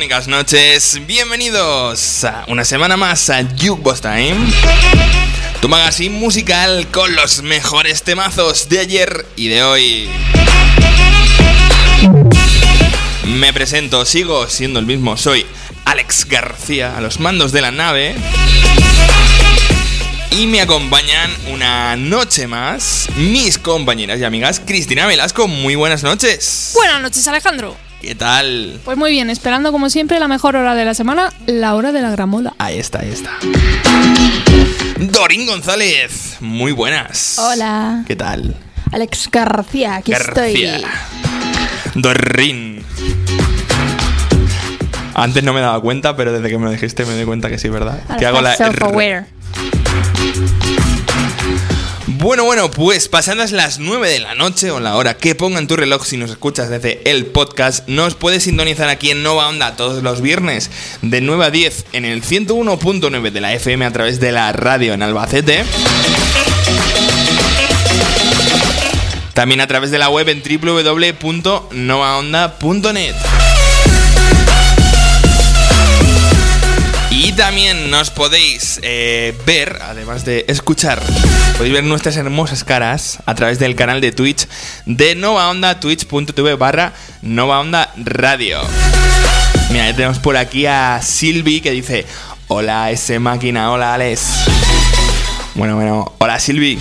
radiofónicas noches. Bienvenidos a una semana más a Jukebox Time. Tu magazine musical con los mejores temazos de ayer y de hoy. Me presento, sigo siendo el mismo, soy Alex García a los mandos de la nave. Y me acompañan una noche más mis compañeras y amigas Cristina Velasco. Muy buenas noches. Buenas noches, Alejandro. ¿Qué tal? Pues muy bien, esperando como siempre la mejor hora de la semana, la hora de la gramola. Ahí está, ahí está. Dorín González, muy buenas. Hola. ¿Qué tal? Alex García, aquí García. estoy. Dorín. Antes no me daba cuenta, pero desde que me lo dijiste me doy cuenta que sí, ¿verdad? Ahora que hago la self-aware. Bueno, bueno, pues pasadas las 9 de la noche o la hora que ponga en tu reloj si nos escuchas desde el podcast, nos puedes sintonizar aquí en Nova Onda todos los viernes de 9 a 10 en el 101.9 de la FM a través de la radio en Albacete. También a través de la web en www.novaonda.net. Y también nos podéis eh, ver, además de escuchar, podéis ver nuestras hermosas caras a través del canal de Twitch de Nova Onda, twitch.tv barra Nova Onda Radio. Mira, ya tenemos por aquí a Silvi que dice, hola ese máquina, hola Alex. Bueno, bueno, hola Silvi.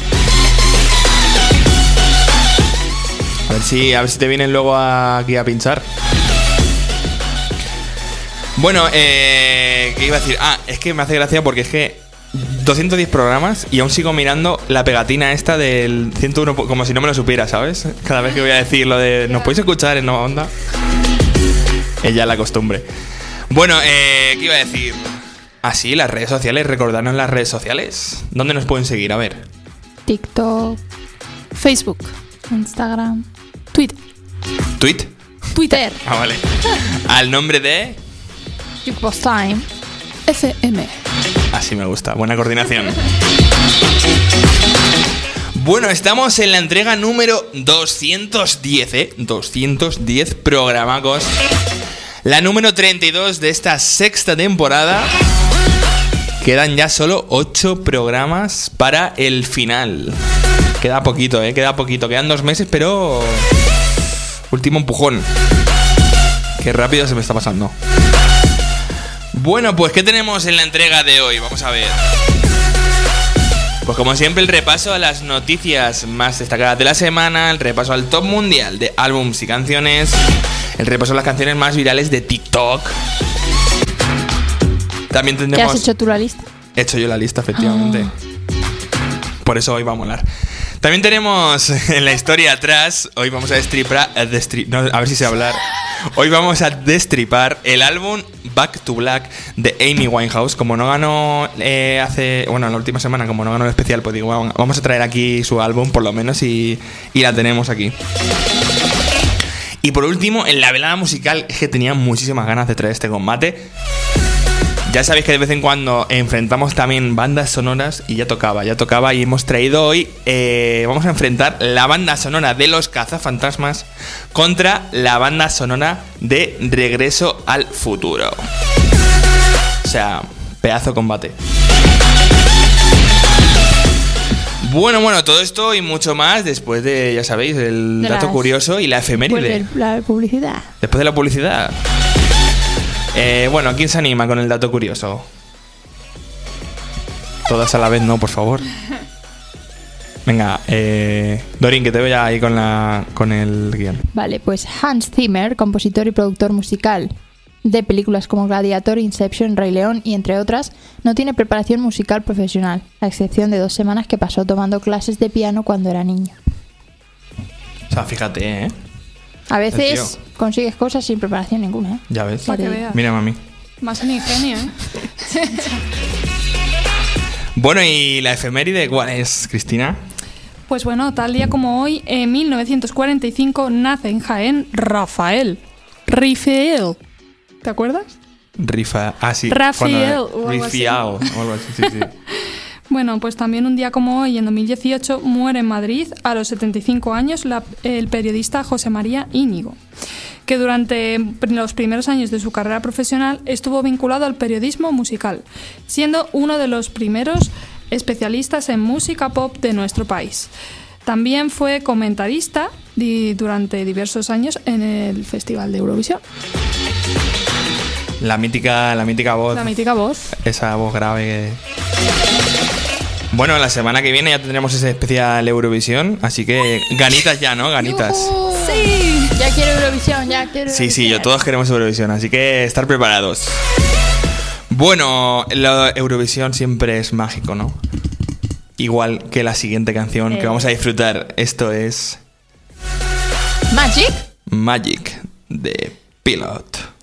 A ver si, a ver si te vienen luego aquí a pinchar. Bueno, eh, ¿qué iba a decir? Ah, es que me hace gracia porque es que 210 programas y aún sigo mirando la pegatina esta del 101, po- como si no me lo supiera, ¿sabes? Cada vez que voy a decir lo de ¿nos podéis escuchar en Nova Onda? Es ya la costumbre. Bueno, eh, ¿qué iba a decir? Ah, sí, las redes sociales, recordarnos las redes sociales. ¿Dónde nos pueden seguir? A ver. TikTok, Facebook, Instagram, Twitter, ¿Tweet? Twitter, Ah, vale. Al nombre de... Jukebox Time. FM. Así me gusta, buena coordinación. Bueno, estamos en la entrega número 210, ¿eh? 210 programacos. La número 32 de esta sexta temporada. Quedan ya solo 8 programas para el final. Queda poquito, ¿eh? Queda poquito. Quedan dos meses, pero... Último empujón. Qué rápido se me está pasando. Bueno, pues ¿qué tenemos en la entrega de hoy? Vamos a ver. Pues como siempre el repaso a las noticias más destacadas de la semana, el repaso al top mundial de álbums y canciones, el repaso a las canciones más virales de TikTok. También ¿Qué tendremos... has hecho tú la lista? He hecho yo la lista, efectivamente. Por eso hoy va a molar. También tenemos en la historia atrás, hoy vamos a destripar, no, a ver si sé hablar. Hoy vamos a destripar el álbum Back to Black de Amy Winehouse. Como no ganó eh, hace, bueno, la última semana, como no ganó el especial, pues digo, vamos a traer aquí su álbum por lo menos y, y la tenemos aquí. Y por último, en la velada musical es que tenía muchísimas ganas de traer este combate. Ya sabéis que de vez en cuando enfrentamos también bandas sonoras y ya tocaba, ya tocaba y hemos traído hoy, eh, vamos a enfrentar la banda sonora de los cazafantasmas contra la banda sonora de Regreso al Futuro. O sea, pedazo combate. Bueno, bueno, todo esto y mucho más después de, ya sabéis, el De dato curioso y la efeméride. Vuelve la publicidad. Después de la publicidad. Eh, bueno, ¿quién se anima con el dato curioso? Todas a la vez, no, por favor. Venga, eh, Dorin, que te veo ya ahí con, la, con el guion. Vale, pues Hans Zimmer, compositor y productor musical de películas como Gladiator, Inception, Rey León y entre otras, no tiene preparación musical profesional, a excepción de dos semanas que pasó tomando clases de piano cuando era niño. O sea, fíjate, ¿eh? A veces consigues cosas sin preparación ninguna, ¿eh? Ya ves. Para que veas. Mira, mami. Más en ingenio, ¿eh? Bueno, ¿y la efeméride cuál es, Cristina? Pues bueno, tal día como hoy, en 1945, nace en Jaén Rafael. Rafael. ¿Te acuerdas? Rifa. Ah, sí. Rafael, cuando- o algo así. Rifiao, o algo así, sí, sí. Bueno, pues también un día como hoy, en 2018, muere en Madrid a los 75 años la- el periodista José María Íñigo, que durante los primeros años de su carrera profesional estuvo vinculado al periodismo musical, siendo uno de los primeros especialistas en música pop de nuestro país. También fue comentarista durante diversos años en el Festival de Eurovisión. La mítica, la mítica voz. La mítica voz. Esa voz grave que... Bueno, la semana que viene ya tendremos ese especial Eurovisión, así que ganitas ya, ¿no? Ganitas. Sí. Ya quiero Eurovisión, ya quiero Sí, sí, yo todos queremos Eurovisión, así que estar preparados. Bueno, la Eurovisión siempre es mágico, ¿no? Igual que la siguiente canción que vamos a disfrutar. Esto es ¿Magic? Magic de Pilot.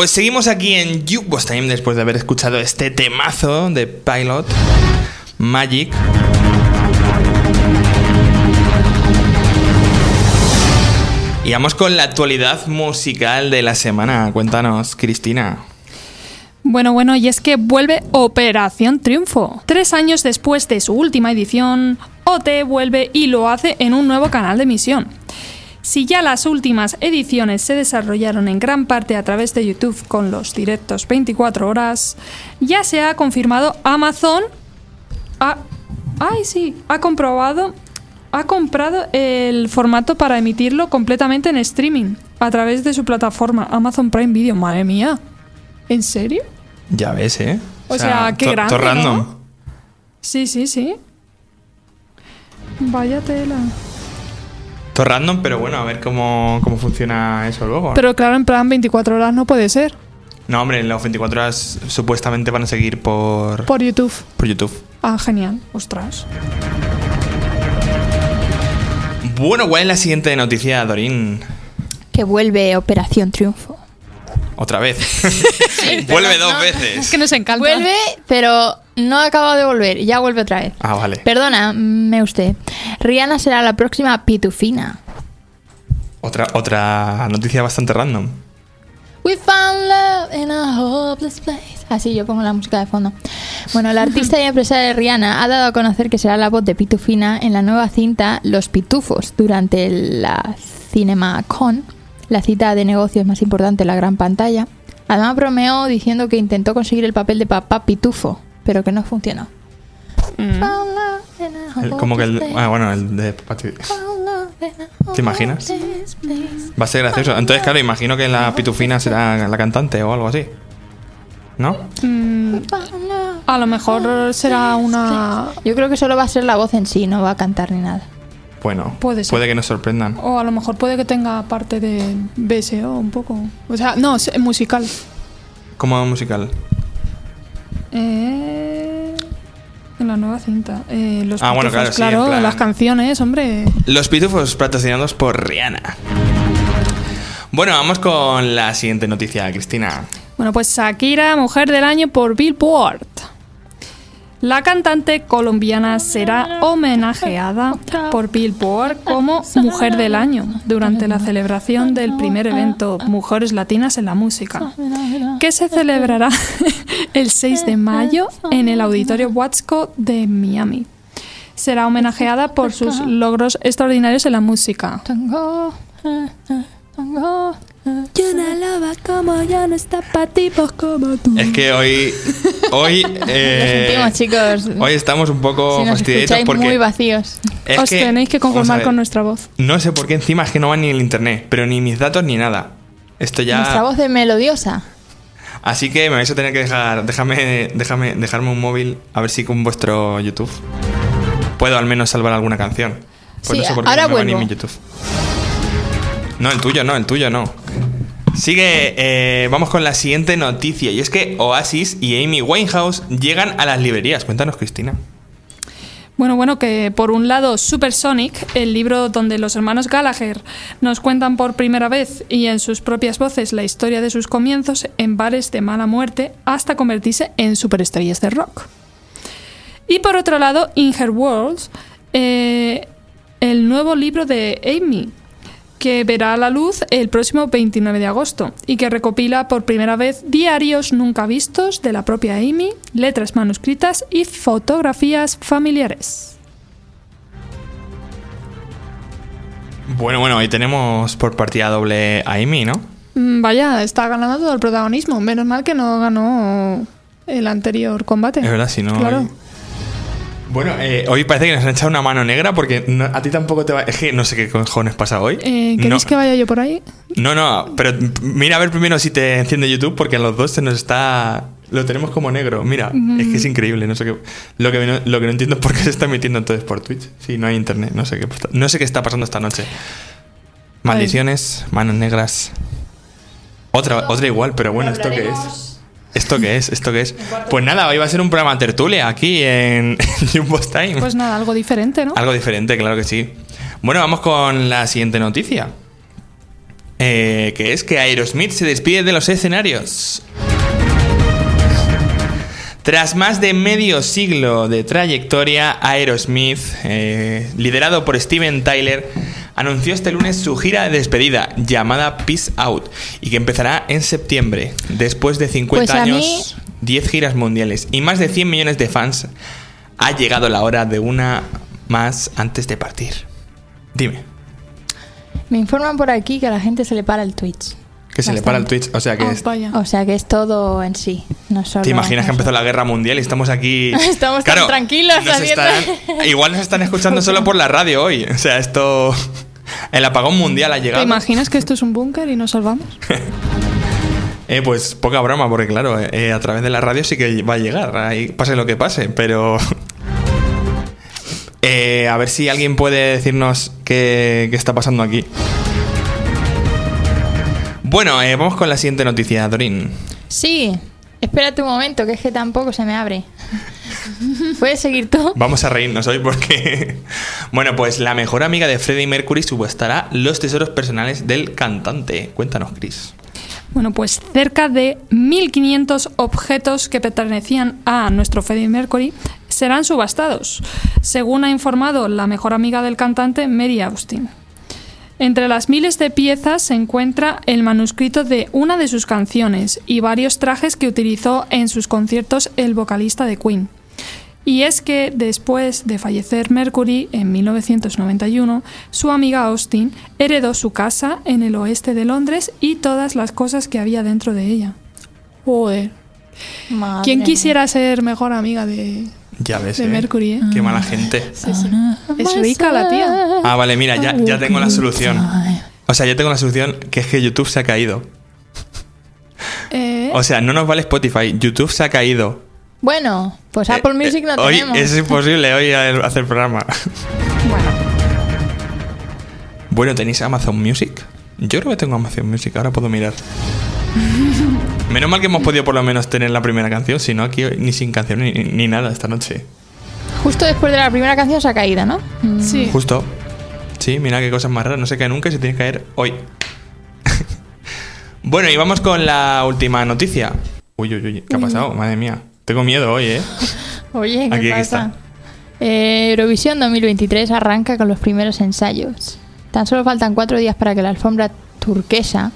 Pues seguimos aquí en Jukebox Time después de haber escuchado este temazo de Pilot, Magic. Y vamos con la actualidad musical de la semana. Cuéntanos, Cristina. Bueno, bueno, y es que vuelve Operación Triunfo. Tres años después de su última edición, OT vuelve y lo hace en un nuevo canal de emisión. Si ya las últimas ediciones se desarrollaron en gran parte a través de YouTube con los directos 24 horas, ya se ha confirmado Amazon. ha- ay, sí, ha comprobado. Ha comprado el formato para emitirlo completamente en streaming a través de su plataforma Amazon Prime Video. Madre mía. ¿En serio? Ya ves, ¿eh? O sea, qué to- grande, todo random. ¿no? Sí, sí, sí. Vaya tela. Todo random, pero bueno, a ver cómo, cómo funciona eso luego. Pero claro, en plan 24 horas no puede ser. no, hombre, en las 24 horas supuestamente van a seguir por, Por YouTube. por YouTube. Ah, genial. Ostras. Bueno, ¿cuál es la siguiente noticia, Dorín? Que vuelve Operación Triunfo. Otra vez. Vuelve dos no. veces. Es que nos encanta. Vuelve, pero no ha acabado de volver. Ya vuelve otra vez. Ah, vale. Perdona, me usted. Rihanna será la próxima pitufina. Otra, otra noticia bastante random. We found love in a hopeless place. Así yo pongo la música de fondo. Bueno, la artista y empresaria Rihanna ha dado a conocer que será la voz de Pitufina en la nueva cinta Los Pitufos durante la CinemaCon, la cita de negocios más importante en la gran pantalla. Además bromeó diciendo que intentó conseguir el papel de papá Pitufo, pero que no funcionó. Mm. El- como que el. Ah, bueno, el de. ¿Te imaginas? Va a ser gracioso. Entonces, claro, imagino que la pitufina será la cantante o algo así. ¿No? Mm, a lo mejor será una... Yo creo que solo va a ser la voz en sí, no va a cantar ni nada. Bueno, Puede ser. puede que nos sorprendan. O a lo mejor puede que tenga parte de BSO un poco. O sea, no, es musical. Como musical. Eh, en la nueva cinta. Eh, los Ah, bueno, pitufos, claro, sí, en plan- las canciones, hombre. Los pitufos patrocinados por Rihanna. Bueno, vamos con la siguiente noticia, Cristina. Bueno, pues Shakira, mujer del año por Billboard. La cantante colombiana será homenajeada por Billboard como Mujer del Año durante la celebración del primer evento Mujeres Latinas en la Música, que se celebrará el 6 de mayo en el Auditorio Watsco de Miami. Será homenajeada por sus logros extraordinarios en la música. Tango, tango. Yo una loba como yo no está para tipos como tú. Es que hoy. Hoy. eh, Lo sentimos, chicos. Hoy estamos un poco si escucháis porque. muy vacíos. es Os tenéis que conformar con nuestra voz. No sé por qué encima es que no va ni el internet, pero ni mis datos ni nada. Esto ya. Nuestra voz de melodiosa. Así que me vais a tener que dejar. Déjame, déjame, dejarme un móvil a ver si con vuestro YouTube puedo al menos salvar alguna canción. Pues Sí, no sé por qué ahora no me va ni vuelvo. mi YouTube. No, el tuyo no, el tuyo no. Sigue, eh, vamos con la siguiente noticia. Y es que Oasis y Amy Winehouse llegan a las librerías. Cuéntanos, Cristina. Bueno, bueno, que por un lado Supersonic, el libro donde los hermanos Gallagher nos cuentan por primera vez y en sus propias voces la historia de sus comienzos en bares de mala muerte hasta convertirse en superestrellas de rock. Y por otro lado, In Her Worlds, eh, el nuevo libro de Amy, que verá a la luz el próximo 29 de agosto y que recopila por primera vez diarios nunca vistos de la propia Amy, letras manuscritas y fotografías familiares. Bueno, bueno, ahí tenemos por partida doble a Amy, ¿no? Mm, Vaya, está ganando todo el protagonismo. Menos mal que no ganó el anterior combate. Es verdad, si no. Claro. Bueno, eh, hoy parece que nos han echado una mano negra porque no- a ti tampoco te va. Es que no sé qué cojones pasa hoy. Eh, no, ¿Queréis que vaya yo por ahí? no, no, pero mira a ver primero si te enciende YouTube porque a los dos se nos está. Lo tenemos como negro. Mira, es que es increíble. No sé qué. Lo que, no, lo que no entiendo es por qué se está emitiendo entonces por Twitch. Si no hay internet. No sé qué, no sé qué está pasando esta noche. Maldiciones, manos negras. Otra, otra igual, pero bueno, ¿esto qué es? ¿Esto qué es? ¿Esto qué es? Pues nada, hoy va a ser un programa tertulia aquí en Jumbo's Time. Pues nada, algo diferente, ¿no? Algo diferente, claro que sí. Bueno, vamos con la siguiente noticia. Eh, que es que Aerosmith se despide de los escenarios. Tras más de medio siglo de trayectoria, Aerosmith, eh, liderado por Steven Tyler, anunció este lunes su gira de despedida llamada Peace Out y que empezará en septiembre. Después de 50 Pues a mí- años, 10 giras mundiales y más de 100 millones de fans, ha llegado la hora de una más antes de partir. Dime, Me informan por aquí que a la gente se le para el Twitch. que se le para el Twitch, o sea que Ah, es- vaya. O sea que es todo en sí. No solo, ¿Te imaginas que empezó la guerra mundial y estamos aquí? Estamos tan tranquilos nos igual nos están escuchando solo por la radio hoy. O sea, esto. El apagón mundial ha ¿Te llegado. imaginas que esto es un búnker y nos salvamos? Eh, pues poca broma, porque claro, eh, a través de la radio sí que va a llegar, ahí pase lo que pase, pero... Eh, a ver si alguien puede decirnos qué, qué está pasando aquí. Bueno, eh, vamos con la siguiente noticia, Dorín. Sí, espérate un momento, que es que tampoco se me abre. ¿Puedes seguir tú? Vamos a reírnos hoy porque... Bueno, pues la mejor amiga de Freddie Mercury subestará los tesoros personales del cantante. Cuéntanos, Chris. Bueno, pues cerca de 1.500 objetos que pertenecían a nuestro Freddie Mercury serán subastados, según ha informado la mejor amiga del cantante, Mary Austin. Entre las miles de piezas se encuentra el manuscrito de una de sus canciones y varios trajes que utilizó en sus conciertos el vocalista de Queen. Y es que después de fallecer Mercury en 1991, su amiga Austin heredó su casa en el oeste de Londres y todas las cosas que había dentro de ella. Joder. Madre ¿Quién quisiera ser mejor amiga de, Ya ves, de eh. Mercury? eh? Qué mala gente. Sí, sí. Es rica la tía. Ah, vale, mira, ya, ya tengo la solución. O sea, ya tengo la solución, que es que YouTube se ha caído. Eh, O sea, no nos vale Spotify, YouTube se ha caído. Bueno, pues Apple Eh, Music no eh, hoy tenemos. es imposible hoy hacer programa. Bueno, Bueno, ¿tenéis Amazon Music? Yo creo que tengo Amazon Music, ahora puedo mirar. Menos mal que hemos podido por lo menos tener la primera canción, si no aquí ni sin canción ni, ni nada esta noche. justo después de la primera canción se ha caído, ¿no? Mm, sí. Justo. Sí, mira qué cosas más raras, no se cae nunca y se tiene que caer hoy. bueno, y vamos con la última noticia. Uy, uy, uy, ¿qué ha pasado? Madre mía. Tengo miedo hoy, ¿eh? Oye, ¿qué Aquí, aquí pasa? está. Eh, Eurovisión 2023 arranca con los primeros ensayos. Tan solo faltan cuatro días para que la alfombra turquesa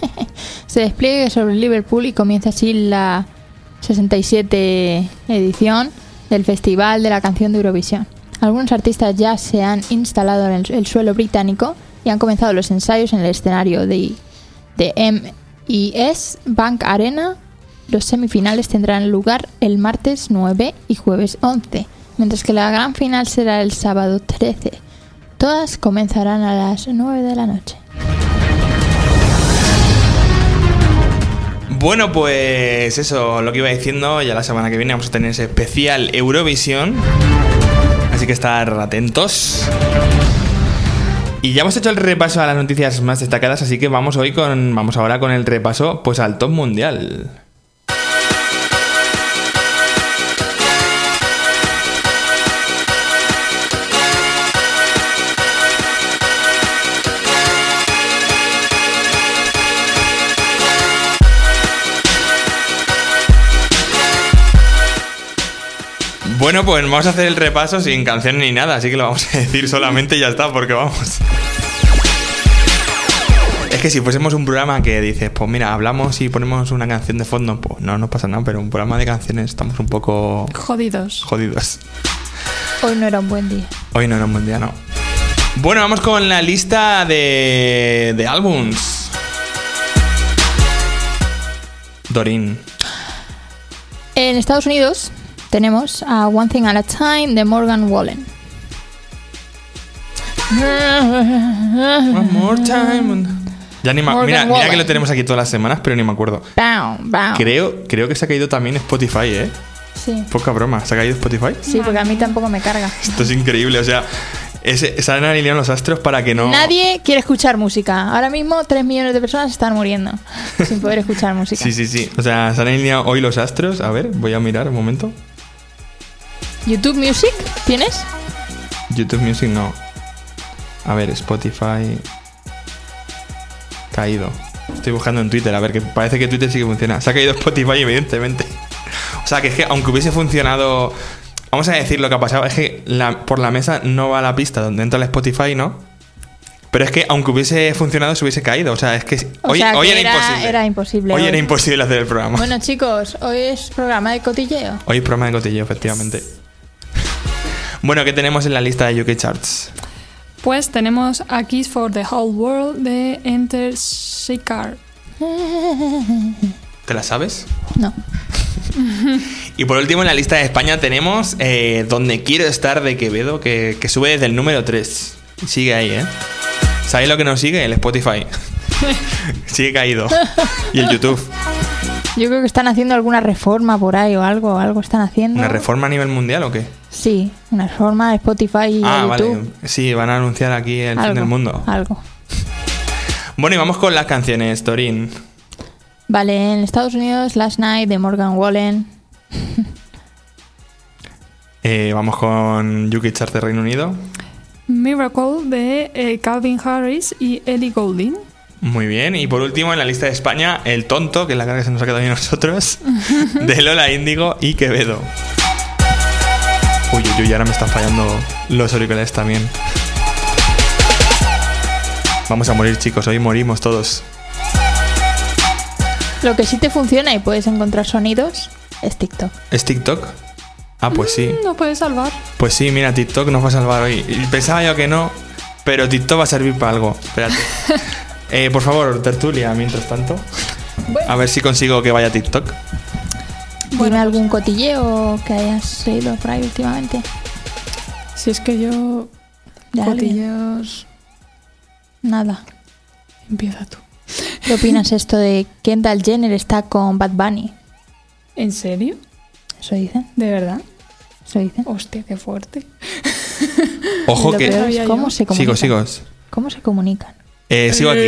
se despliegue sobre Liverpool y comience así la 67 edición del Festival de la Canción de Eurovisión. Algunos artistas ya se han instalado en el, el suelo británico y han comenzado los ensayos en el escenario de, de MIS Bank Arena. Los semifinales tendrán lugar el martes 9 y jueves 11, mientras que la gran final será el sábado 13. Todas comenzarán a las 9 de la noche. Bueno, pues eso, lo que iba diciendo, ya la semana que viene vamos a tener ese especial Eurovisión. Así que estar atentos. Y ya hemos hecho el repaso a las noticias más destacadas, así que vamos hoy con. Vamos ahora con el repaso pues al top mundial. Bueno, pues vamos a hacer el repaso sin canción ni nada, así que lo vamos a decir solamente y ya está, porque vamos. Es que si fuésemos un programa que dices, pues mira, hablamos y ponemos una canción de fondo, pues no nos pasa nada, pero un programa de canciones estamos un poco Jodidos. jodidos. Hoy no era un buen día. Hoy no era un buen día, no. Bueno, vamos con la lista de, de álbums. Dorin. En Estados Unidos tenemos a One Thing at a Time de Morgan Wallen. One more time. Ya ni Morgan mira, mira que lo tenemos aquí todas las semanas, pero ni me acuerdo. Bam, bam. Creo, creo que se ha caído también Spotify, ¿eh? Sí. Poca broma. ¿Se ha caído Spotify? sí, porque a mí tampoco me carga. Esto es increíble. O sea, ese- se han alineado los astros para que no... Nadie quiere escuchar música. Ahora mismo 3 millones de personas están muriendo sin poder escuchar música. Sí, sí, sí. O sea, se han alineado hoy los astros. A ver, voy a mirar un momento. YouTube Music, ¿tienes? YouTube Music no. A ver, Spotify... Caído. Estoy buscando en Twitter, a ver, que parece que Twitter sí que funciona. Se ha caído Spotify, evidentemente. O sea, que es que aunque hubiese funcionado... Vamos a decir lo que ha pasado. Es que la- por la mesa no va la pista donde entra el Spotify, ¿no? Pero es que aunque hubiese funcionado, se hubiese caído. O sea, es que O hoy, sea, hoy que era, era- imposible. era imposible Hoy hoy. era imposible hacer el programa. Bueno, chicos, hoy es programa de cotilleo. Hoy es programa de cotilleo, efectivamente. Bueno, ¿qué tenemos en la lista de UK Charts? Pues tenemos a Kiss for the Whole World de Enter Shikar. ¿Te la sabes? No. Y por último, en la lista de España tenemos eh, Donde Quiero Estar de Quevedo, que, que sube desde el número 3. Sigue ahí, ¿eh? ¿Sabéis lo que nos sigue? El Spotify. Sigue caído. Y el YouTube. Yo creo que están haciendo alguna reforma por ahí o algo, algo están haciendo. ¿Una reforma a nivel mundial o qué? Sí, una reforma de Spotify y ah, YouTube. vale. Sí, van a anunciar aquí el fin del mundo. Algo. Bueno, y vamos con las canciones, Torín. Vale, en Estados Unidos, Last Night de Morgan Wallen. Eh, vamos con Yuki Chart de Reino Unido. Miracle de eh, Calvin Harris y Ellie Goulding. Muy bien. Y por último, en la lista de España, El Tonto, que es la cara que se nos ha quedado a nosotros, de Lola Índigo y Quevedo. Uy, uy, uy, ahora me están fallando los auriculares también. Vamos a morir, chicos. Hoy morimos todos. Lo que sí te funciona y puedes encontrar sonidos es TikTok. ¿Es TikTok? Ah, pues sí. No puedes salvar. Pues sí, mira, TikTok nos va a salvar hoy. Pensaba yo que no, pero TikTok va a servir para algo. Espérate. Eh, por favor, tertulia, mientras tanto. A ver si consigo que vaya a TikTok. Dime algún cotilleo que hayas leído por ahí últimamente. Si es que yo. De alguien. Cotilleos. Nada. Empieza tú. ¿Qué opinas esto de Kendall Jenner está con Bad Bunny? ¿En serio? Eso dicen, ¿De verdad? eso dicen. Hostia, qué fuerte. Ojo que. cómo yo. se comunican. Sigo, sigo. ¿Cómo se comunican? Eh, sigo aquí.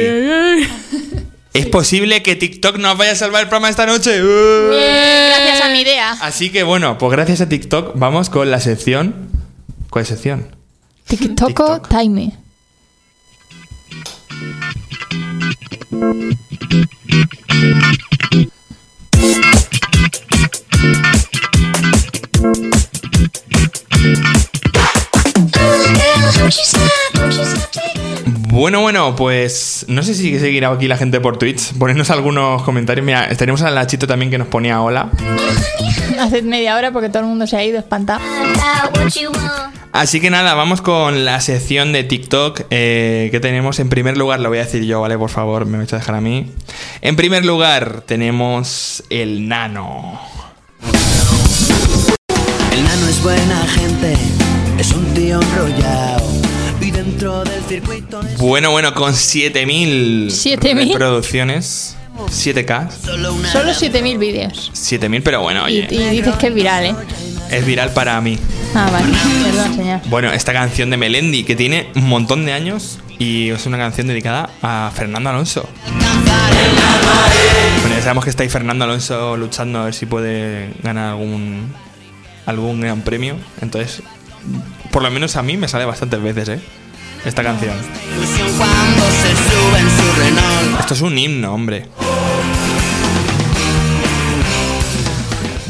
¿Es posible que TikTok nos vaya a salvar el programa esta noche? ¡Uh! Gracias a mi idea. Así que bueno, pues gracias a TikTok vamos con la sección. ¿Cuál sección? TikToko TikTok. Time. Bueno, bueno, pues no sé si seguirá aquí la gente por Twitch. Ponernos algunos comentarios. Mira, tenemos a Lachito también que nos ponía hola. Hace media hora porque todo el mundo se ha ido espantado. Así que nada, vamos con la sección de TikTok eh, que tenemos. En primer lugar, lo voy a decir yo, ¿vale? Por favor, me vais a dejar a mí. En primer lugar, tenemos el nano. El nano es buena gente, es un tío enrollado. Dentro del circuito Bueno, bueno, con 7000 ¿7.000? reproducciones. 7K. solo una. Solo 7000 vídeos. 7000, pero bueno, Y, oye, y dices que es viral, ¿eh? es viral para mí. Ah, vale. Perdón, señor. Bueno, esta canción de Melendi, que tiene un montón de años y es una canción dedicada a Fernando Alonso. Bueno, ya sabemos que está ahí Fernando Alonso luchando a ver si puede ganar algún, algún gran premio. Entonces, por lo menos a mí me sale bastantes veces, ¿eh? Esta canción. Ilusión cuando se sube en su Renault. Esto es un himno, hombre.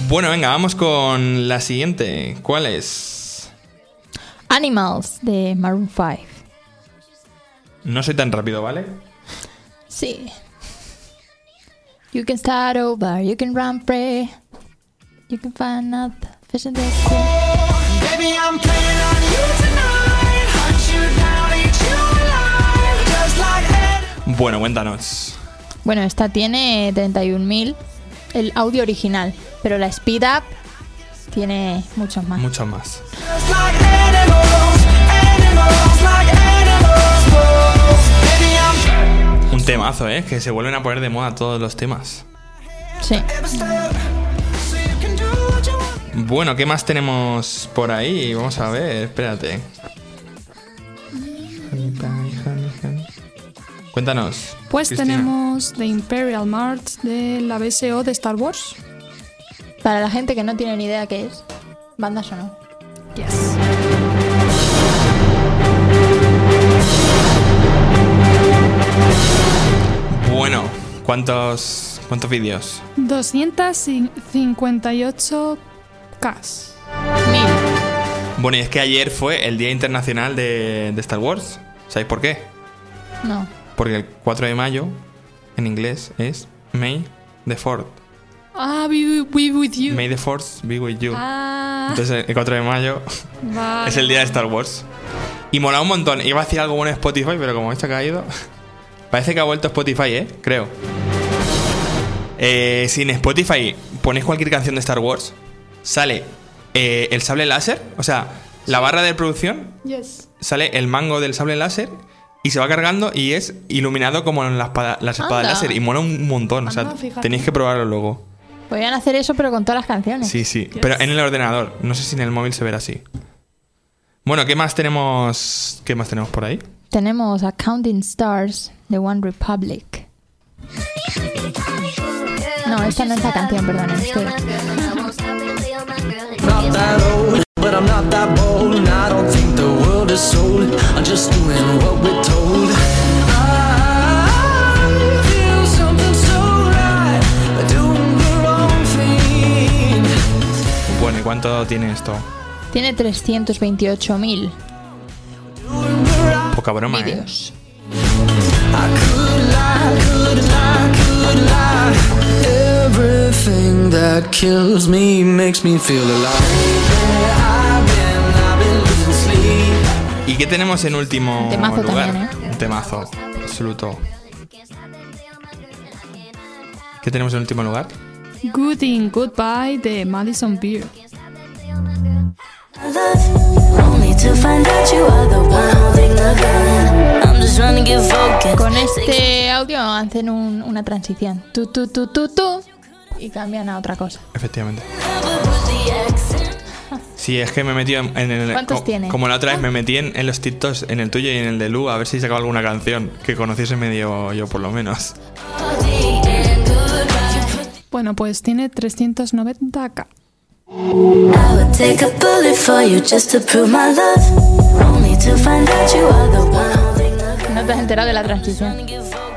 Bueno, venga, vamos con la siguiente. ¿Cuál es? Animals de Maroon 5. No soy tan rápido, ¿vale? Sí. You can start over, you can run free. You can find out the fish in the sea. Baby, I'm playing on Bueno, cuéntanos. Bueno, esta tiene 31.000. El audio original. Pero la speed up tiene muchos más. Mucho más. Un temazo, ¿eh? Que se vuelven a poner de moda todos los temas. Sí. Bueno, ¿qué más tenemos por ahí? Vamos a ver, espérate. Cuéntanos. Pues Cristina. tenemos The Imperial March de la BSO de Star Wars. Para la gente que no tiene ni idea qué es, banda sonora. Yes. Bueno, ¿cuántos, cuántos vídeos? 258 K. Mil. Bueno, y es que ayer fue el Día Internacional de, de Star Wars. ¿Sabéis por qué? No. Porque el 4 de mayo, en inglés, es May the 4th. Ah, be, be with you. May the Force be with you. Ah, Entonces, el 4 de mayo vale. es el día de Star Wars. Y mola un montón. Iba a decir algo bueno en Spotify, pero como esto ha caído. Parece que ha vuelto Spotify, ¿eh? Creo. Eh, si en Spotify ponéis cualquier canción de Star Wars, sale eh, el sable láser, o sea, la barra de producción, Yes. sale el mango del sable láser y se va cargando y es iluminado como en la espada, las espadas Anda. láser y mola un montón. o sea, Anda, fíjate. tenéis que probarlo luego. Podrían hacer eso, pero con todas las canciones. Sí, sí. Pero en el ordenador. No sé si en el móvil se verá así. Bueno, ¿qué más tenemos? ¿Qué más tenemos por ahí? Tenemos a Counting Stars de One Republic. No, esta no es la canción, perdón. Este. Not that old, but I'm not that bold. And I don't think the sold. I'm just doing what we're told. I feel something so right. Doing the wrong thing. Bueno, ¿y cuánto tiene esto? Tiene 328.000 Poca broma, ¿eh? vídeos. I could lie, could lie, could lie. Everything that kills me makes me feel alive. ¿Y qué tenemos en último Temazo lugar? también, ¿eh? Un temazo, absoluto. ¿Qué tenemos en último lugar? Good in Goodbye de Madison Beer. Con este audio hacen un- una transición. Tu, tu, tu, tu, tu. Y cambian a otra cosa. Efectivamente. Sí, es que me he metido en, en el. ¿Cuántos co- tiene? Como la otra vez me metí en, en los TikToks, en el tuyo y en el de Lu, a ver si sacaba alguna canción que conociese medio yo, por lo menos. Bueno, pues tiene 390k. I would take a bullet for you just to prove my love. Only to find out you are the one holding the gun. No te has enterado de la transición.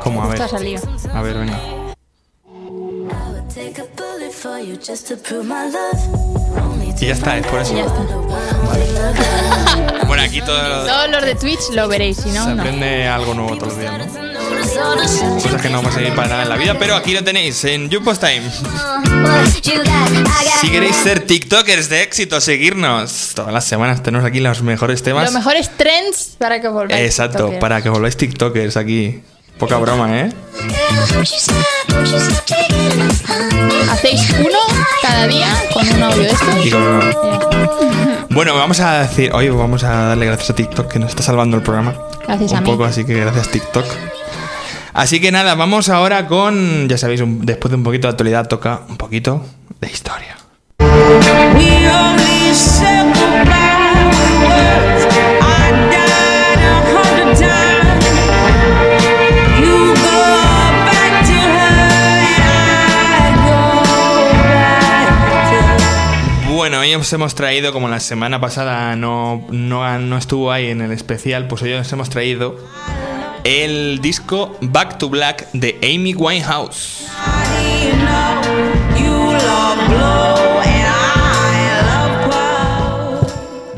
¿Cómo? A ver. Justo ha salido. A ver, venga. Y ya está, es por eso. Y ya está. Bueno, aquí todo Todos los de Twitch lo veréis, si no, se no. aprende algo nuevo todos los días, Cosas que no vamos a ir para nada en la vida, pero aquí lo tenéis en YouPost Time. got Si queréis ser TikTokers de éxito, seguirnos. Todas las semanas tenemos aquí los mejores temas. Los mejores trends para que volváis. Exacto, tiktokers. para que volváis TikTokers aquí. Poca broma, ¿eh? Hacéis uno cada día con un audio de esto. Y con- Ya. Bueno, vamos a decir, hoy vamos a darle gracias a TikTok que nos está salvando el programa. Gracias un a mí. poco, así que gracias TikTok. Así que nada, vamos ahora con, ya sabéis, un- después de un poquito de actualidad toca un poquito de historia. We only Bueno, hoy os hemos traído, como la semana pasada no, no, no estuvo ahí en el especial, pues hoy os hemos traído el disco Back to Black de Amy Winehouse.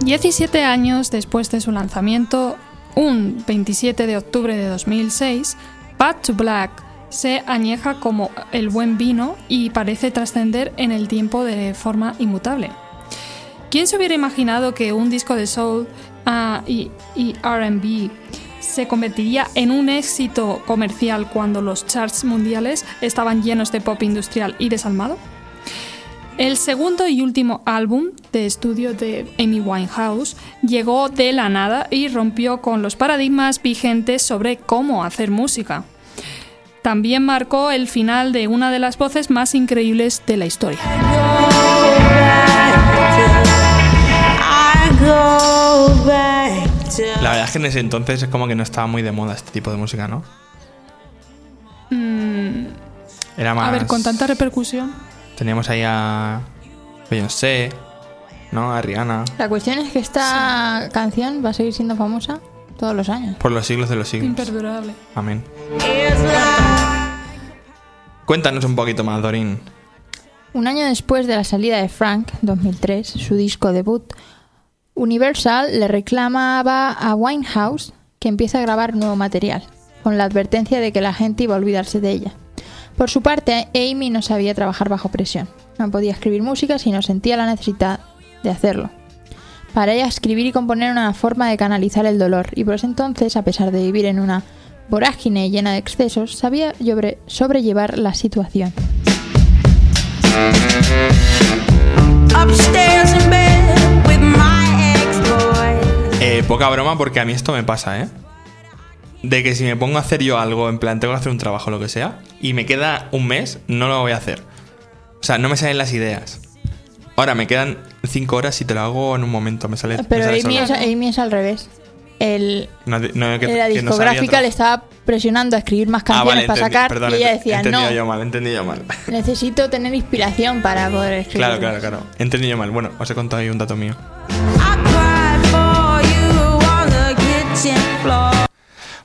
17 años después de su lanzamiento, un 27 de octubre de 2006, Bad to Black se añeja como el buen vino y parece trascender en el tiempo de forma inmutable. ¿Quién se hubiera imaginado que un disco de soul y, y RB se convertiría en un éxito comercial cuando los charts mundiales estaban llenos de pop industrial y desalmado? El segundo y último álbum de estudio de Amy Winehouse llegó de la nada y rompió con los paradigmas vigentes sobre cómo hacer música. También marcó el final de una de las voces más increíbles de la historia. La verdad es que en ese entonces es como que no estaba muy de moda este tipo de música, ¿no? Era más... Mm, A ver, con tanta repercusión. Teníamos ahí a Beyoncé, ¿no? A Rihanna. La cuestión es que esta canción va a seguir siendo famosa todos los años. Por los siglos de los siglos. Imperdurable. Amén. Cuéntanos un poquito más, Dorin. Un año después de la salida de Frank, 2003, su disco debut, Universal le reclamaba a Winehouse que empiece a grabar nuevo material, con la advertencia de que la gente iba a olvidarse de ella. Por su parte, Amy no sabía trabajar bajo presión. No podía escribir música si no sentía la necesidad de hacerlo. Para ella, escribir y componer era una forma de canalizar el dolor, y por ese entonces, a pesar de vivir en una vorágine llena de excesos, sabía sobre- sobrellevar la situación. Eh, poca broma porque a mí esto me pasa, ¿eh? de que si me pongo a hacer yo algo, en plan, tengo que hacer un trabajo, lo que sea, y me queda un mes, no lo voy a hacer. O sea, no me salen las ideas. Ahora me quedan cinco horas y te lo hago en un momento, me sale. me Pero sale Amy es, Amy es al revés. El, No, no, que- la que no sabía discográfica le estaba presionando a escribir más Ah, canciones vale, para entendí, sacar perdón, y ella decía, entendí no, yo mal, entendí yo mal. necesito tener inspiración para poder escribir. Claro, claro, claro. Entendí yo mal. Bueno, os he contado ahí un dato mío. I cried for you on the kitchen floor.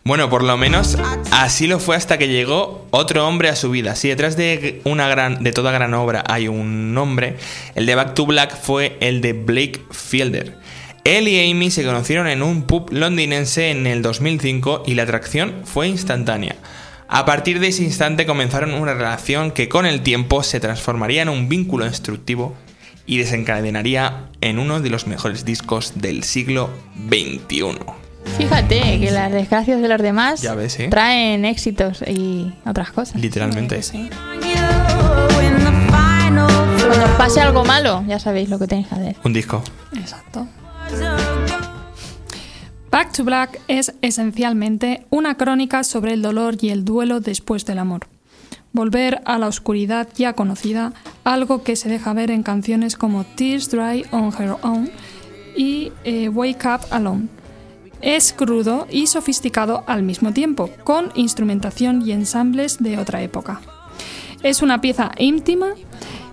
Bueno, por lo menos así lo fue hasta que llegó otro hombre a su vida. Si detrás de una gran, de toda gran obra hay un nombre, el de Back to Black fue el de Blake Fielder. Él y Amy se conocieron en un pub londinense en el 2005 y la atracción fue instantánea. A partir de ese instante comenzaron una relación que con el tiempo se transformaría en un vínculo instructivo y desencadenaría en uno de los mejores discos del siglo XXI. Fíjate que las desgracias de los demás Ya ves, ¿eh? traen éxitos y otras cosas. Literalmente. Sí. Cuando os pase algo malo, ya sabéis lo que tenéis que hacer. Un disco. Exacto. Back to Black es esencialmente una crónica sobre el dolor y el duelo después del amor. Volver a la oscuridad ya conocida, algo que se deja ver en canciones como Tears Dry on Her Own y eh, Wake Up Alone. Es crudo y sofisticado al mismo tiempo, con instrumentación y ensambles de otra época. Es una pieza íntima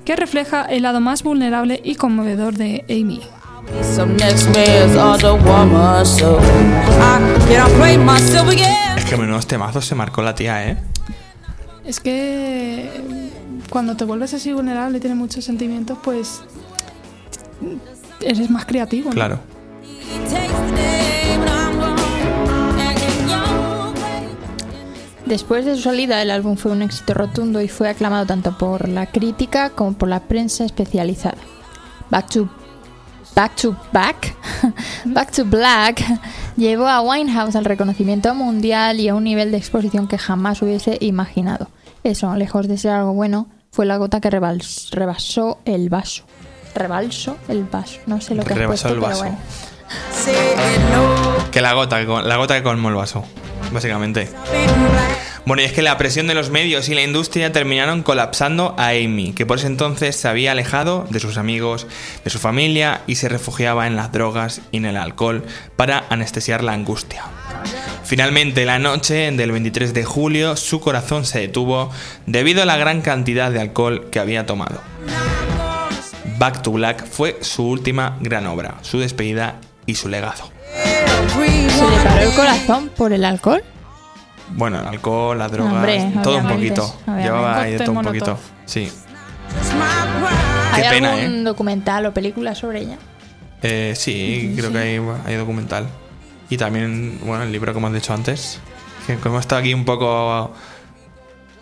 que refleja el lado más vulnerable y conmovedor de Amy. Es que menudos temazos se marcó la tía, ¿eh? Es que cuando te vuelves así vulnerable y tienes muchos sentimientos, pues eres más creativo. ¿no? Claro. Después de su salida, el álbum fue un éxito rotundo y fue aclamado tanto por la crítica como por la prensa especializada. Back to Back to Back, Back to Black llevó a Winehouse al reconocimiento mundial y a un nivel de exposición que jamás hubiese imaginado. Eso, lejos de ser algo bueno, fue la gota que rebals- rebasó el vaso. Rebalsó el vaso. No sé lo que has Rebasó puesto, el pero vaso. bueno. Que la gota, la gota que colmó el vaso, básicamente. Bueno, y es que la presión de los medios y la industria terminaron colapsando a Amy, que por ese entonces se había alejado de sus amigos, de su familia y se refugiaba en las drogas y en el alcohol para anestesiar la angustia. Finalmente, la noche del 23 de julio, su corazón se detuvo debido a la gran cantidad de alcohol que había tomado. Back to Black fue su última gran obra, su despedida y su legado. ¿Se le paró el corazón por el alcohol? Bueno, el alcohol, las drogas, Hombre, todo un poquito. obviamente. Llevaba ahí de todo un poquito. Sí. ¿Hay Qué pena, algún ¿eh? documental o película sobre ella? Eh, sí, creo que hay, hay documental. Y también, bueno, el libro, como has dicho antes. Que como está aquí un poco.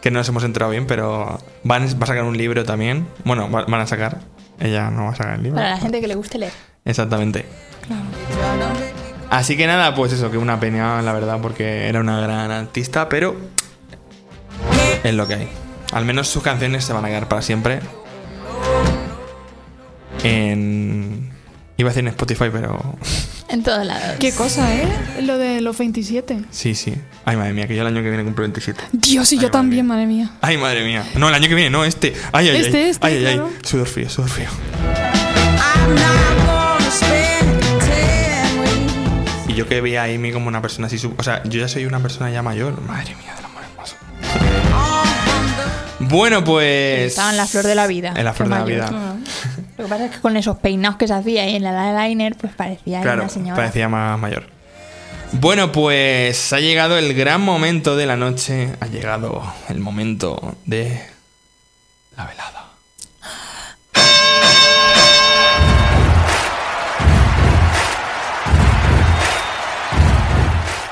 que no nos hemos enterado bien, pero van, va a sacar un libro también. Bueno, va- van a sacar. Ella no va a sacar el libro. Para la gente que le guste leer. Exactamente. Así que nada, pues eso, que una pena, la verdad, porque era una gran artista, pero es lo que hay. Al menos sus canciones se van a quedar para siempre. En. Iba a decir en Spotify, pero. En todos lados. ¿Qué cosa, eh? Lo de los 27. Sí, sí. Ay, madre mía, que yo el año que viene cumplo 27. Dios, y Ay, yo madre también, mía. madre mía. Ay, madre mía. No, el año que viene, no, este. Ay, ay, Este, ay. este, ay, ay, claro. ay. Sudor frío, sudor frío. Y yo que veía a Amy como una persona así. O sea, yo ya soy una persona ya mayor. Madre mía, del amor hermoso. Bueno, pues. Estaba en la flor de la vida. En la flor de la vida. Lo que pasa es que con esos peinados que se hacía y en el eyeliner, pues parecía Claro, una señora. parecía más mayor. Bueno, pues ha llegado el gran momento de la noche. Ha llegado el momento de la velada.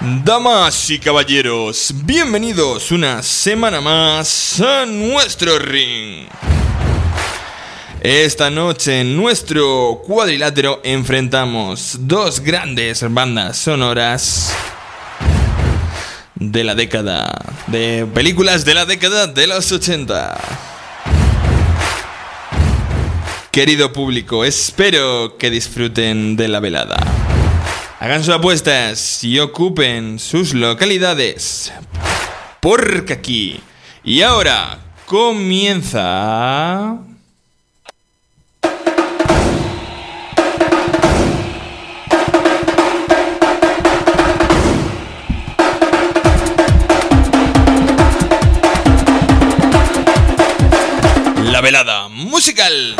Damas y caballeros, bienvenidos una semana más a nuestro ring. Esta noche en nuestro cuadrilátero enfrentamos dos grandes bandas sonoras de la década, de películas de la década de los 80. Querido público, espero que disfruten de la velada. Hagan sus apuestas y ocupen sus localidades. Porque aquí. Y ahora comienza. La velada musical.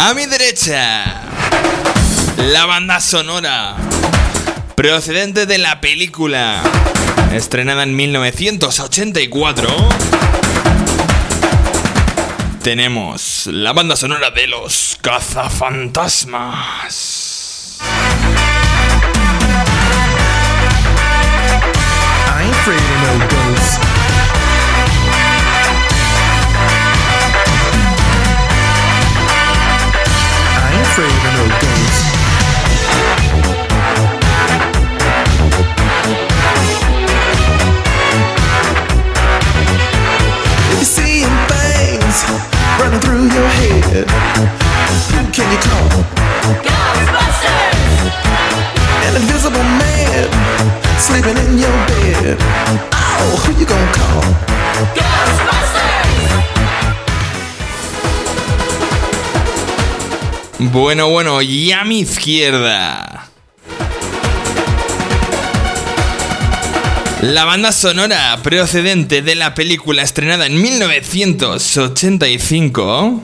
A mi derecha, la banda sonora procedente de la película estrenada en 1984. Tenemos la banda sonora de los cazafantasmas. Sleeping in your bed. Oh, who you gonna call? Bueno, bueno, y a mi izquierda. La banda sonora procedente de la película estrenada en 1985.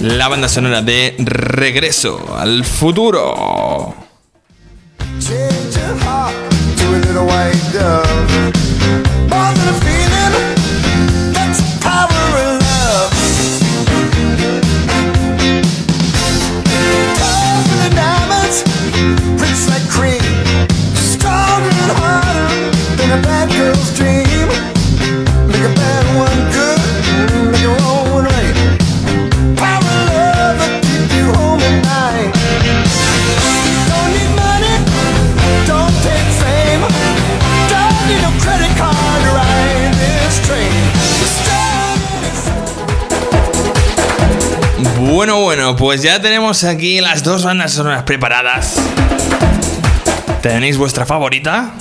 La banda sonora de Regreso al futuro. More than a Bueno, bueno, pues ya tenemos aquí las dos bandas sonoras preparadas. ¿Tenéis vuestra favorita?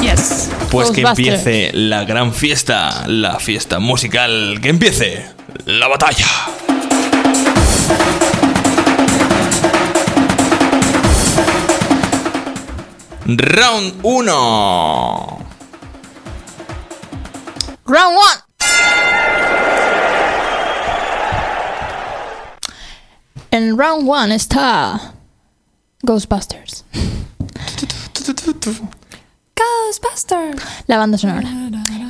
Yes. Pues que empiece la gran fiesta, la fiesta musical, que empiece la batalla. Round 1. Round one. En round one está Ghostbusters, Ghostbusters. la banda sonora.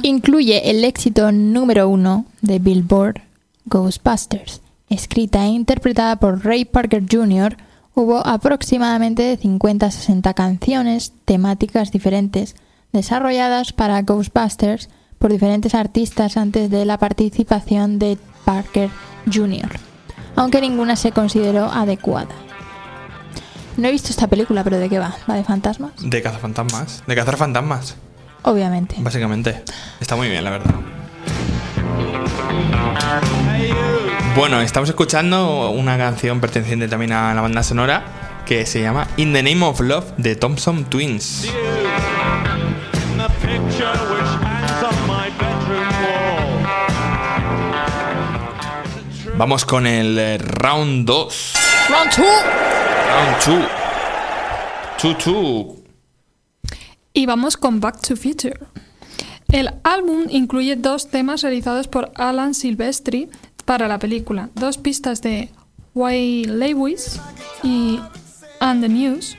Incluye el éxito número uno de Billboard, Ghostbusters. Escrita e interpretada por Ray Parker Jr., hubo aproximadamente 50-60 canciones temáticas diferentes desarrolladas para Ghostbusters por diferentes artistas antes de la participación de Parker Jr., aunque ninguna se consideró adecuada. No he visto esta película, pero ¿de qué va? ¿Va de fantasmas? De cazafantasmas. De cazar fantasmas, Obviamente. básicamente. Está muy bien, la verdad. Bueno, estamos escuchando una canción perteneciente también a la banda sonora que se llama In the Name of Love de Thompson Twins. Vamos con el eh, round 2. Round two. Round 2. 2-2. Y vamos con Back to Future. El álbum incluye dos temas realizados por Alan Silvestri para la película, dos pistas de Why Lewis y And the News,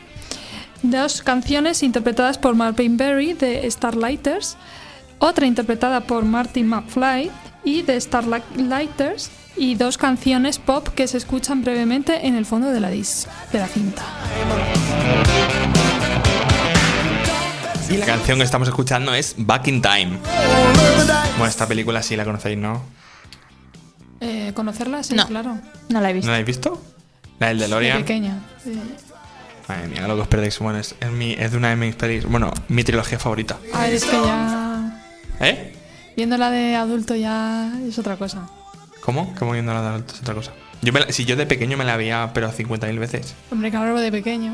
dos canciones interpretadas por Marvin Berry de Starlighters, otra interpretada por Martin McFly y de Starlighters y dos canciones pop que se escuchan brevemente en el fondo de la, dis de la cinta. Y la canción que estamos escuchando es Back in Time. Bueno, esta película sí la conocéis, ¿no? Eh, ¿Conocerla? Sí, No. claro. No la he ¿No visto. la habéis visto? La del De DeLorean. pequeña. sí. Madre mía, lo que os perdéis. Bueno, es, es mi, es de una de mis pelis. Bueno, mi trilogía favorita. A ver, es que ya. ¿Eh? Viéndola de adulto ya es otra cosa. ¿Cómo? ¿Cómo viendo la de adultos? Otra cosa. Yo me la- si yo de pequeño me la veía, pero 50.000 veces. Hombre, claro, de pequeño.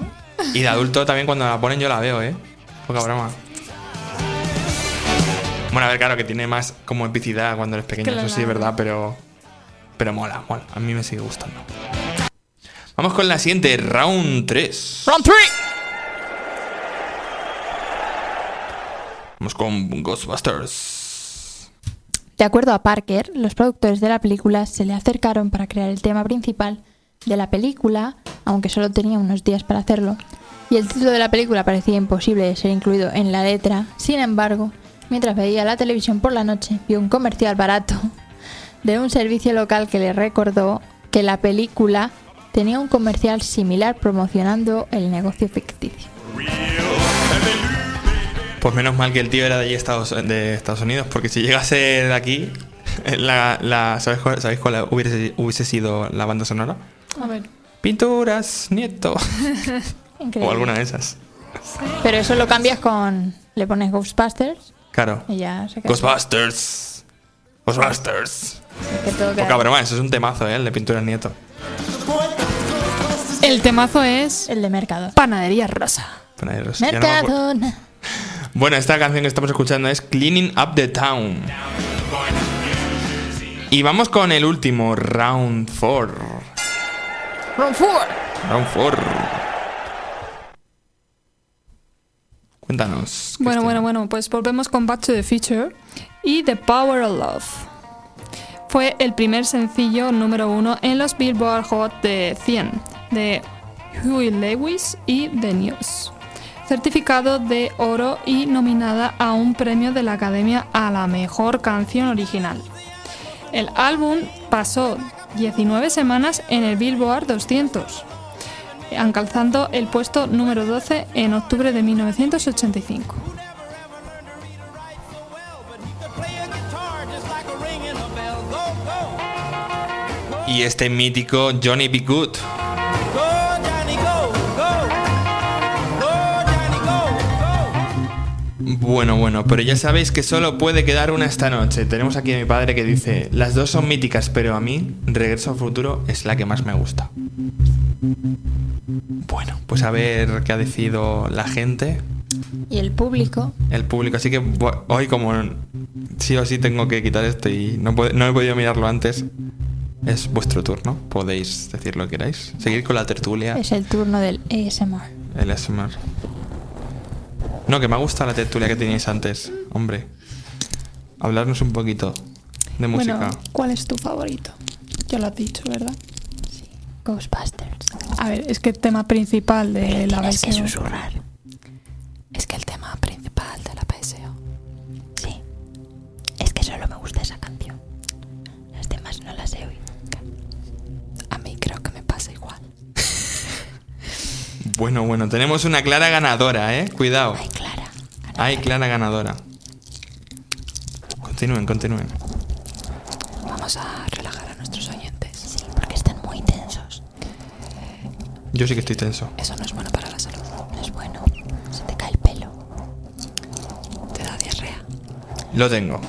Y de adulto también cuando la ponen yo la veo, ¿eh? Poca broma. Bueno, a ver, claro que tiene más como epicidad cuando eres pequeño, eso sí es Claro. verdad, pero. Pero mola, mola. A mí me sigue gustando. Vamos con la siguiente, round 3. Round 3. Vamos con Ghostbusters. De acuerdo a Parker, los productores de la película se le acercaron para crear el tema principal de la película, aunque solo tenía unos días para hacerlo, y el título de la película parecía imposible de ser incluido en la letra. Sin embargo, mientras veía la televisión por la noche, vio un comercial barato de un servicio local que le recordó que la película tenía un comercial similar promocionando el negocio ficticio. Pues menos mal que el tío era de allí Estados, de Estados Unidos, porque si llegase de aquí, la, la- ¿sabéis, cuál, sabéis cuál hubiese, hubiese sido la banda sonora? A ver. Pinturas, nieto. Increíble. o alguna de esas. Pero eso lo cambias con... Le pones Ghostbusters Claro. y ya se queda. Ghostbusters. Ghostbusters. Que queda- Poca broma, eso es un temazo, ¿eh? El de Pinturas Nieto. El temazo es El de Mercado. Panadería Rosa. Me acuerdo. Mercadona. Bueno, esta canción que estamos escuchando es Cleaning Up the Town. Y vamos con el último, Round 4. Round 4. Round 4. Cuéntanos. Bueno, bueno, bueno, pues volvemos con Back to the Future y The Power of Love. Fue el primer sencillo número uno en los Billboard Hot de 100 de Huey Lewis y The News. Certificado de oro y nominada a un premio de la Academia a la mejor canción original. El álbum pasó 19 semanas en el Billboard 200, alcanzando el puesto número 12 en octubre de 1985. Y este mítico Johnny B. Good. Bueno, bueno, pero ya sabéis que solo puede quedar una esta noche. Tenemos aquí a mi padre que dice, las dos son míticas, pero a mí Regreso al Futuro es la que más me gusta. Bueno, pues a ver qué ha decidido la gente, Y el público. el público. Así que hoy como sí o sí tengo que quitar esto y no he podido mirarlo antes, es vuestro turno. Podéis decir lo que queráis. Seguir con la tertulia. Es el turno del ASMR. El ASMR. No, que me gusta la tertulia que teníais antes. Hombre, hablarnos un poquito de música. Bueno, ¿cuál es tu favorito? Ya lo has dicho, ¿verdad? Ghostbusters. A ver, es que el tema principal de la Tienes que versión... susurrar. Bueno, bueno, tenemos una clara ganadora, ¿eh? Cuidado. Ay, Clara. Hay clara ganadora. Continúen, continúen. Vamos a relajar a nuestros oyentes. Sí, porque están muy tensos. Yo sí que estoy tenso. Eso no es bueno para la salud. No es bueno. Se te cae el pelo. Te da diarrea. Lo tengo.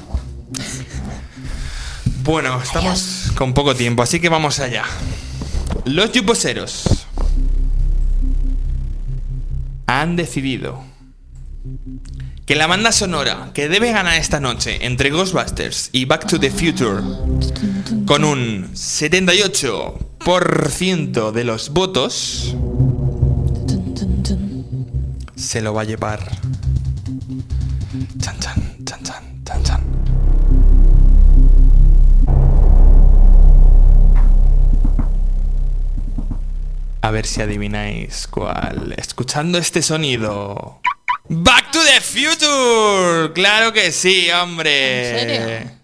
Bueno, estamos con poco tiempo, así que vamos allá. Los yuposeros han decidido que la banda sonora que debe ganar esta noche entre Ghostbusters y Back to the Future con un 78% de los votos se lo va a llevar. A ver si adivináis cuál. Escuchando este sonido. ¡Back to the Future! ¡Claro que sí, hombre! ¿En serio?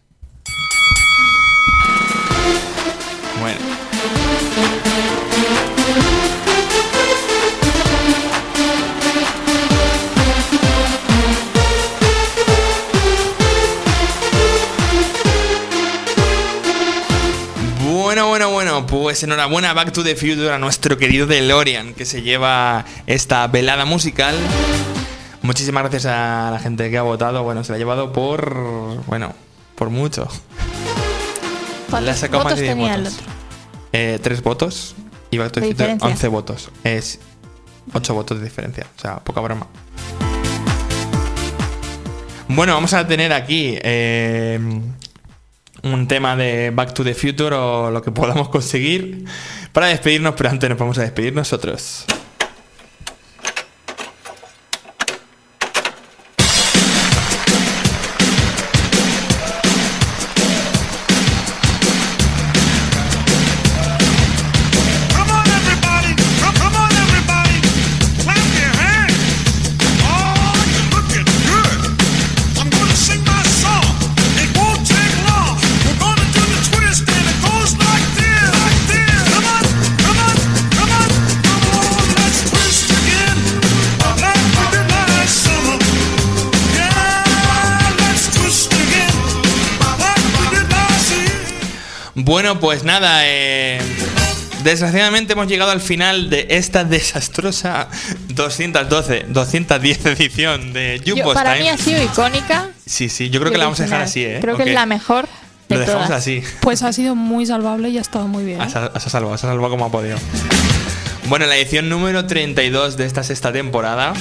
Pues enhorabuena Back to the Future a nuestro querido DeLorean que se lleva esta velada musical. Muchísimas gracias a la gente que ha votado. Bueno, se la ha llevado por. Bueno, por mucho. ¿Cuántos sacado más votos de 10 tenía el votos. otro? Eh, tres votos y Back to the Future diferencia. 11 votos. Es 8 votos de diferencia. O sea, poca broma. Bueno, vamos a tener aquí eh, un tema de Back to the Future o lo que podamos conseguir para despedirnos, pero antes nos vamos a despedir nosotros. Bueno, pues nada, eh, desgraciadamente hemos llegado al final de esta desastrosa 212, 210 edición de Jukebox para Time. mí ha sido icónica. Sí, sí, yo creo que la vamos a dejar así, ¿eh? Creo que es la mejor de Lo dejamos todas. así. Pues ha sido muy salvable y ha estado muy bien. ¿eh? Has, has salvado, has salvado como ha podido. Bueno, la edición número 32 de esta sexta temporada.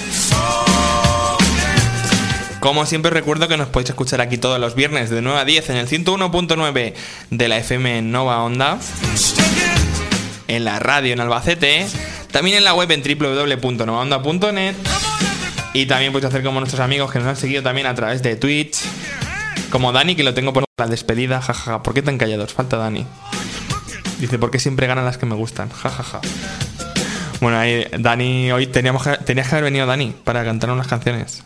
Como siempre recuerdo que nos podéis escuchar aquí todos los viernes de 9 a 10 en el 101.9 de la FM Nova Onda, en la radio en Albacete, también en la web en www.novaonda.net y también podéis hacer como nuestros amigos que nos han seguido también a través de Twitch, como Dani que lo tengo por la despedida, jajaja, ¿por qué tan callados? Falta Dani. Dice, ¿por qué siempre ganan las que me gustan? Ja, ja, ja. Bueno, ahí, Dani, hoy teníamos tenías que haber venido Dani para cantar unas canciones.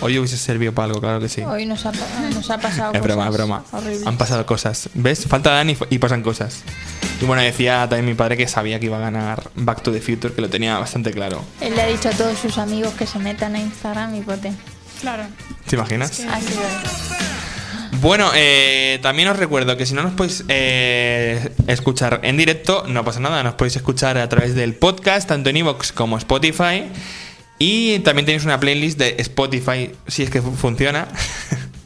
Hoy hubiese servido para algo, claro que sí. Hoy nos ha, nos ha pasado Es broma, es broma. horribles. Han pasado cosas. ¿Ves? Falta Dani y pasan cosas. Y bueno, decía también mi padre que sabía que iba a ganar Back to the Future, que lo tenía bastante claro. Él le ha dicho a todos sus amigos que se metan a Instagram y voten. Claro. ¿Te imaginas? Sido él. Bueno, eh, también os recuerdo que si no nos podéis eh, escuchar en directo, no pasa nada, nos podéis escuchar a través del podcast, tanto en iVoox como Spotify. Y también tenéis una playlist de Spotify, si es que fu- funciona.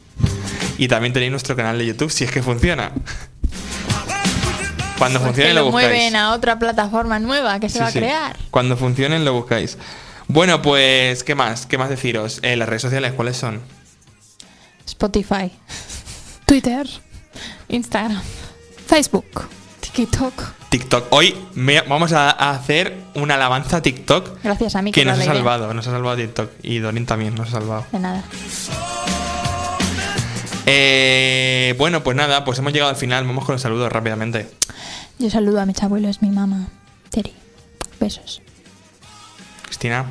y también tenéis nuestro canal de YouTube, si es que funciona. Cuando Pues funcione lo buscáis. mueven a otra plataforma nueva que se Sí, va a sí. crear. Cuando funcionen lo buscáis. Bueno, pues, ¿qué más? ¿Qué más deciros? Eh, las redes sociales, ¿cuáles son? Spotify, Twitter, Instagram, Facebook. TikTok. TikTok. Hoy me- vamos a, a hacer una alabanza a TikTok Gracias a mí que que nos ha salvado. Nos ha salvado TikTok. Y Dorin también nos ha salvado. De nada. Eh, bueno, pues nada, pues hemos llegado al final. Vamos con los saludos rápidamente. Yo saludo a mis abuelos, mi mamá, Terry. Besos. Cristina.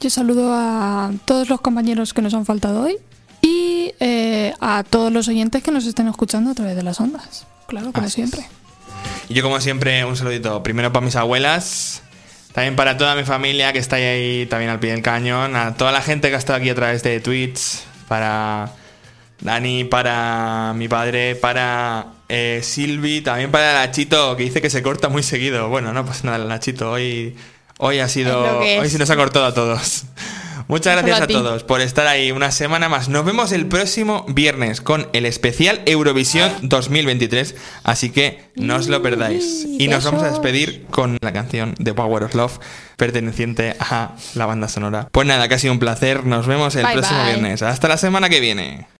Yo saludo a todos los compañeros que nos han faltado hoy y eh, a todos los oyentes que nos estén escuchando a través de las ondas. Claro, como Así es. Y yo, como siempre, un saludito. Primero para mis abuelas. También para toda mi familia que está ahí también al pie del cañón. A toda la gente que ha estado aquí a través de Twitch. Para Dani, para mi padre, para eh, Silvi. También para Nachito, que dice que se corta muy seguido. Bueno, no pasa nada, Nachito. Hoy, hoy ha sido. Hoy sí nos ha cortado a todos. Muchas gracias a todos por estar ahí una semana más. Nos vemos el próximo viernes con el especial Eurovisión 2023. Así que no os lo perdáis. Y nos vamos a despedir con la canción de Power of Love perteneciente a la banda sonora. Pues nada, que ha sido un placer. Nos vemos el Bye, próximo bye. viernes. Hasta la semana que viene.